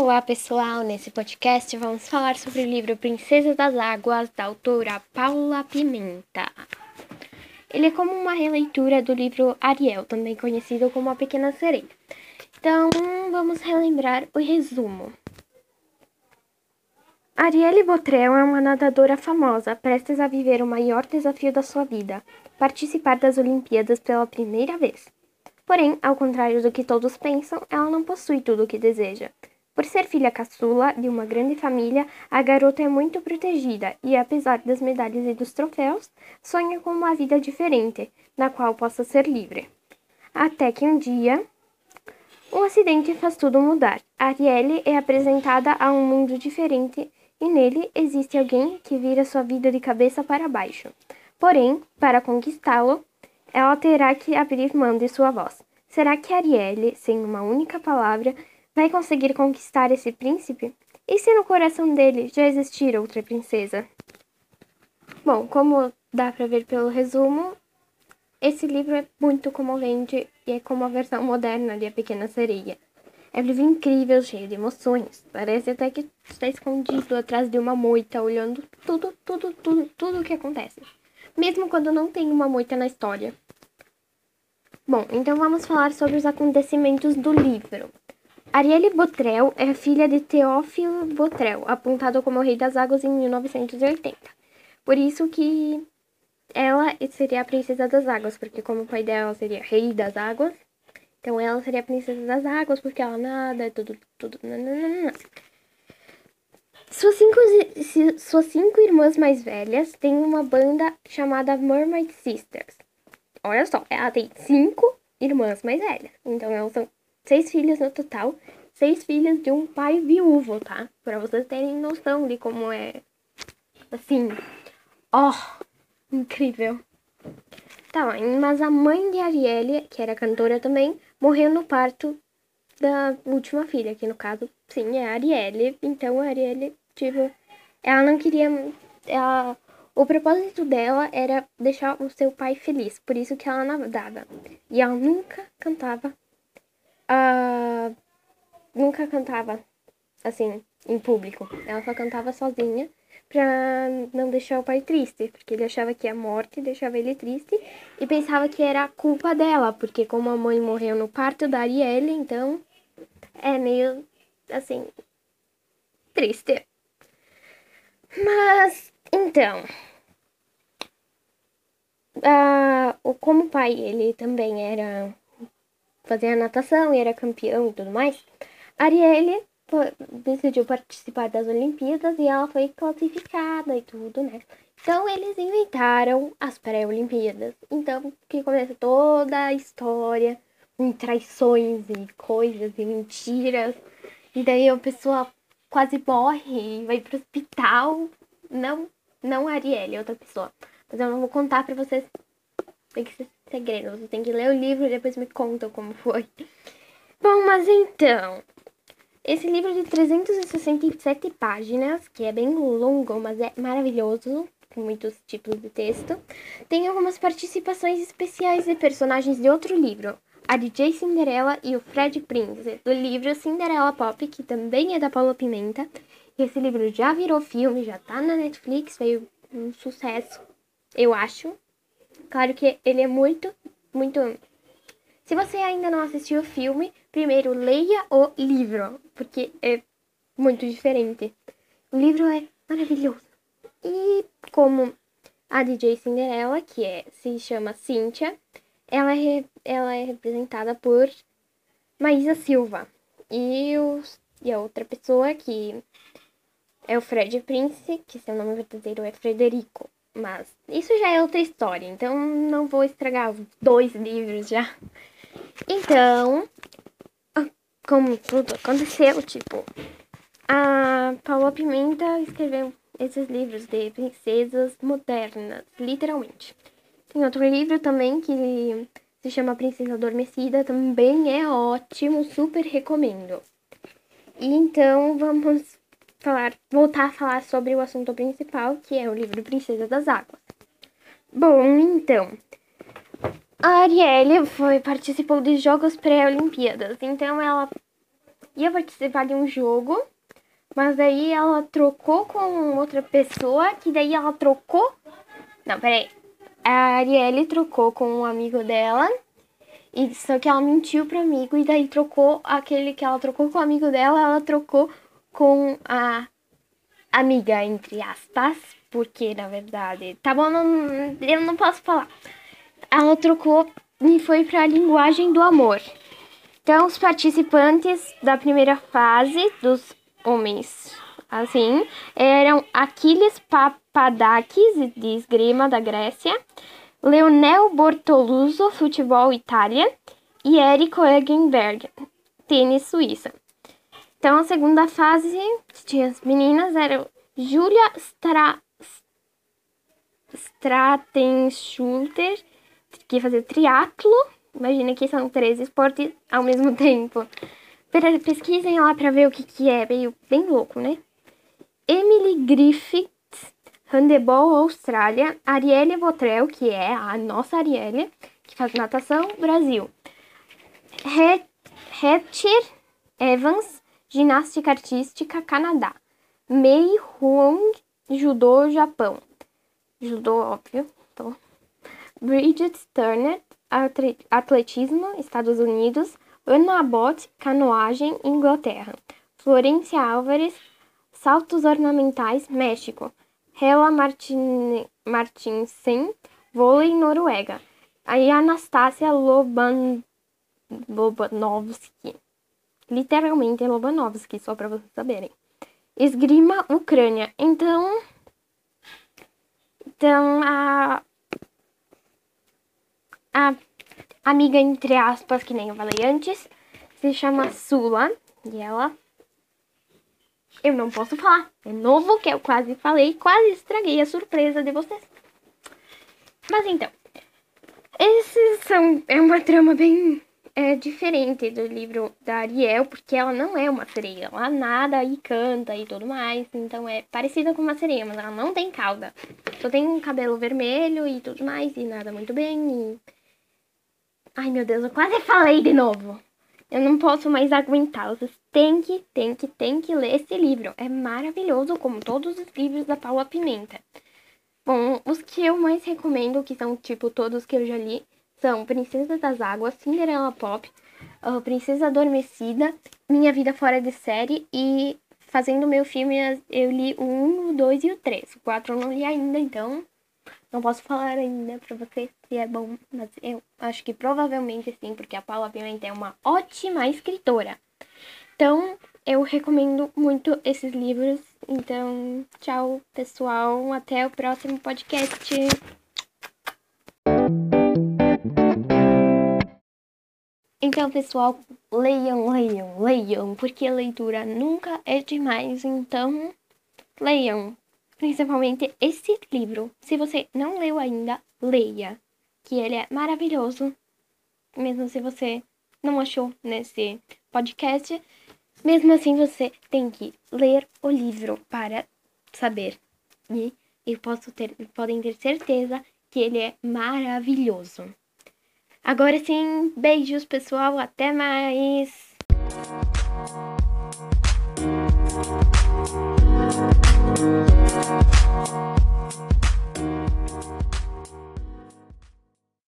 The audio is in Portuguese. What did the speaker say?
Olá pessoal, nesse podcast vamos falar sobre o livro Princesa das Águas, da autora Paula Pimenta. Ele é como uma releitura do livro Ariel, também conhecido como A Pequena Sereia. Então vamos relembrar o resumo. Arielle Botrel é uma nadadora famosa, prestes a viver o maior desafio da sua vida, participar das Olimpíadas pela primeira vez. Porém, ao contrário do que todos pensam, ela não possui tudo o que deseja. Por ser filha caçula de uma grande família, a garota é muito protegida e, apesar das medalhas e dos troféus, sonha com uma vida diferente, na qual possa ser livre. Até que um dia, um acidente faz tudo mudar. Arielle é apresentada a um mundo diferente e nele existe alguém que vira sua vida de cabeça para baixo. Porém, para conquistá-lo, ela terá que abrir mão de sua voz. Será que Arielle, sem uma única palavra, vai conseguir conquistar esse príncipe? E se no coração dele já existir outra princesa? Bom, como dá para ver pelo resumo, esse livro é muito comovente e é como a versão moderna de A Pequena Sereia. É um livro incrível, cheio de emoções. Parece até que está escondido atrás de uma moita, olhando tudo, tudo, tudo, tudo o que acontece. Mesmo quando não tem uma moita na história. Bom, então vamos falar sobre os acontecimentos do livro. Arielle Botrel é filha de Teófilo Botrel, apontado como rei das águas em 1980. Por isso que ela seria a princesa das águas, porque como o pai dela seria rei das águas, então ela seria a princesa das águas, porque ela nada, tudo, tudo, nananana. Suas cinco, suas cinco irmãs mais velhas têm uma banda chamada Mermaid Sisters. Olha só, ela tem cinco irmãs mais velhas. Então elas são seis filhas no total. Seis filhas de um pai viúvo, tá? Pra vocês terem noção de como é. Assim. Ó, oh, incrível. Tá, mas a mãe de Arielle, que era cantora também, morreu no parto da última filha, que no caso, sim, é a Arielle. Então a Arielle, tipo, ela não queria. Ela, o propósito dela era deixar o seu pai feliz, por isso que ela nadava. E ela nunca cantava. Uh, nunca cantava assim, em público. Ela só cantava sozinha pra não deixar o pai triste, porque ele achava que a morte deixava ele triste e pensava que era culpa dela, porque como a mãe morreu no parto da Arielle, então é meio assim triste. Mas então, uh, como o pai ele também era fazia natação e era campeão e tudo mais, Arielle decidiu participar das Olimpíadas e ela foi classificada e tudo, né? Então eles inventaram as pré-Olimpíadas. Então que começa toda a história traições e coisas e mentiras. E daí a pessoa quase morre e vai pro hospital. Não, não a Arielle, outra pessoa. Mas eu não vou contar pra vocês. Tem que ser segredo. Você tem que ler o livro e depois me contam como foi. Bom, mas então, esse livro de 367 páginas, que é bem longo, mas é maravilhoso, com muitos tipos de texto, tem algumas participações especiais de personagens de outro livro, a DJ Cinderela e o Fred Prince, do livro Cinderela Pop, que também é da Paula Pimenta. E esse livro já virou filme, já tá na Netflix, veio um sucesso, eu acho. Claro que ele é muito, muito se você ainda não assistiu o filme, primeiro leia o livro, porque é muito diferente. O livro é maravilhoso. E como a DJ Cinderela, que é, se chama Cynthia, ela é, ela é representada por Maísa Silva. E, os, e a outra pessoa que é o Fred Prince, que seu nome verdadeiro é Frederico. Mas isso já é outra história, então não vou estragar dois livros já. Então, como tudo aconteceu, tipo, a Paula Pimenta escreveu esses livros de princesas modernas, literalmente. Tem outro livro também que se chama Princesa Adormecida, também é ótimo, super recomendo. E então vamos falar, voltar a falar sobre o assunto principal, que é o livro Princesa das Águas. Bom, então, a Arielle foi, participou de Jogos Pré-Olimpíadas, então ela ia participar de um jogo, mas daí ela trocou com outra pessoa, que daí ela trocou. Não, peraí. A Arielle trocou com um amigo dela. E só que ela mentiu pro amigo e daí trocou aquele que ela trocou com o amigo dela, ela trocou com a amiga, entre aspas, porque na verdade, tá bom, não, eu não posso falar. Ela trocou e foi para a linguagem do amor. Então, os participantes da primeira fase dos homens, assim, eram Aquiles Papadakis, de esgrima da Grécia, Leonel Bortoluso, futebol Itália, e Eric Eggenberg, tênis Suíça. Então, a segunda fase, tinha as meninas, eram Julia Stra... Stratenschulter, que ia fazer triatlo. Imagina que são três esportes ao mesmo tempo. Pesquisem lá pra ver o que, que é, meio bem louco, né? Emily Griffith, handebol Austrália. Arielle Botrel, que é a nossa Arielle, que faz natação, Brasil. Hatcher Evans, ginástica artística, Canadá. Mei Huang, judô, Japão. Judô, óbvio. Tô. Bridget Turner, atletismo, Estados Unidos. Ana Abbott, canoagem, Inglaterra. Florência Álvares, saltos ornamentais, México. Hela Martin, Martinsen, vôlei, Noruega. Aí Anastácia Loban, Lobanovski, literalmente é Lobanovski, só para vocês saberem. Esgrima Ucrânia. Então, então a a amiga entre aspas que nem eu falei antes se chama Sula e ela eu não posso falar. É novo que eu quase falei, quase estraguei a surpresa de vocês. Mas então, esses são é uma trama bem é diferente do livro da Ariel, porque ela não é uma sereia. Ela nada e canta e tudo mais. Então é parecida com uma sereia, mas ela não tem cauda. Só tem um cabelo vermelho e tudo mais, e nada muito bem. E... Ai meu Deus, eu quase falei de novo. Eu não posso mais aguentar. Vocês têm que, têm que, têm que ler esse livro. É maravilhoso, como todos os livros da Paula Pimenta. Bom, os que eu mais recomendo, que são tipo todos que eu já li, são Princesa das Águas, Cinderela Pop, uh, Princesa Adormecida, Minha Vida Fora de Série e fazendo meu filme eu li o 1, o 2 e o 3. O 4 eu não li ainda, então não posso falar ainda pra vocês se é bom, mas eu acho que provavelmente sim, porque a Paula Pimenta é uma ótima escritora. Então, eu recomendo muito esses livros. Então, tchau, pessoal. Até o próximo podcast. Então, pessoal, leiam, leiam, leiam, porque a leitura nunca é demais. Então, leiam, principalmente esse livro. Se você não leu ainda, leia, que ele é maravilhoso. Mesmo se você não achou nesse podcast, mesmo assim você tem que ler o livro para saber. E eu posso ter, podem ter certeza que ele é maravilhoso. Agora sim, beijos pessoal, até mais!